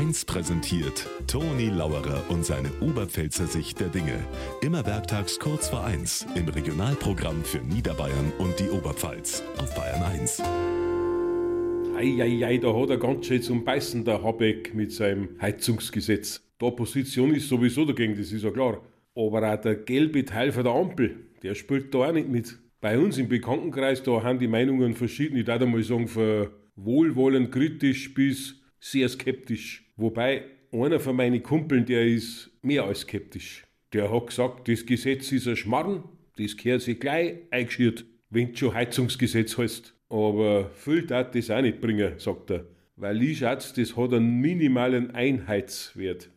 1 präsentiert Toni Lauerer und seine Oberpfälzer Sicht der Dinge. Immer werktags kurz vor 1 im Regionalprogramm für Niederbayern und die Oberpfalz auf Bayern 1. Eieiei, da hat er ganz schön zum Beißen, der Habeck, mit seinem Heizungsgesetz. Die Opposition ist sowieso dagegen, das ist ja klar. Aber auch der gelbe Teil von der Ampel, der spielt da auch nicht mit. Bei uns im Bekanntenkreis, da haben die Meinungen verschieden. Ich würde mal sagen, von wohlwollend kritisch bis sehr skeptisch. Wobei einer von meinen Kumpeln, der ist mehr als skeptisch. Der hat gesagt, das Gesetz ist ein Schmarrn, das gehört sich gleich eingeschürt, wenn du schon Heizungsgesetz heißt. Aber viel darf das auch nicht bringen, sagt er. Weil ich schätze, das hat einen minimalen Einheitswert.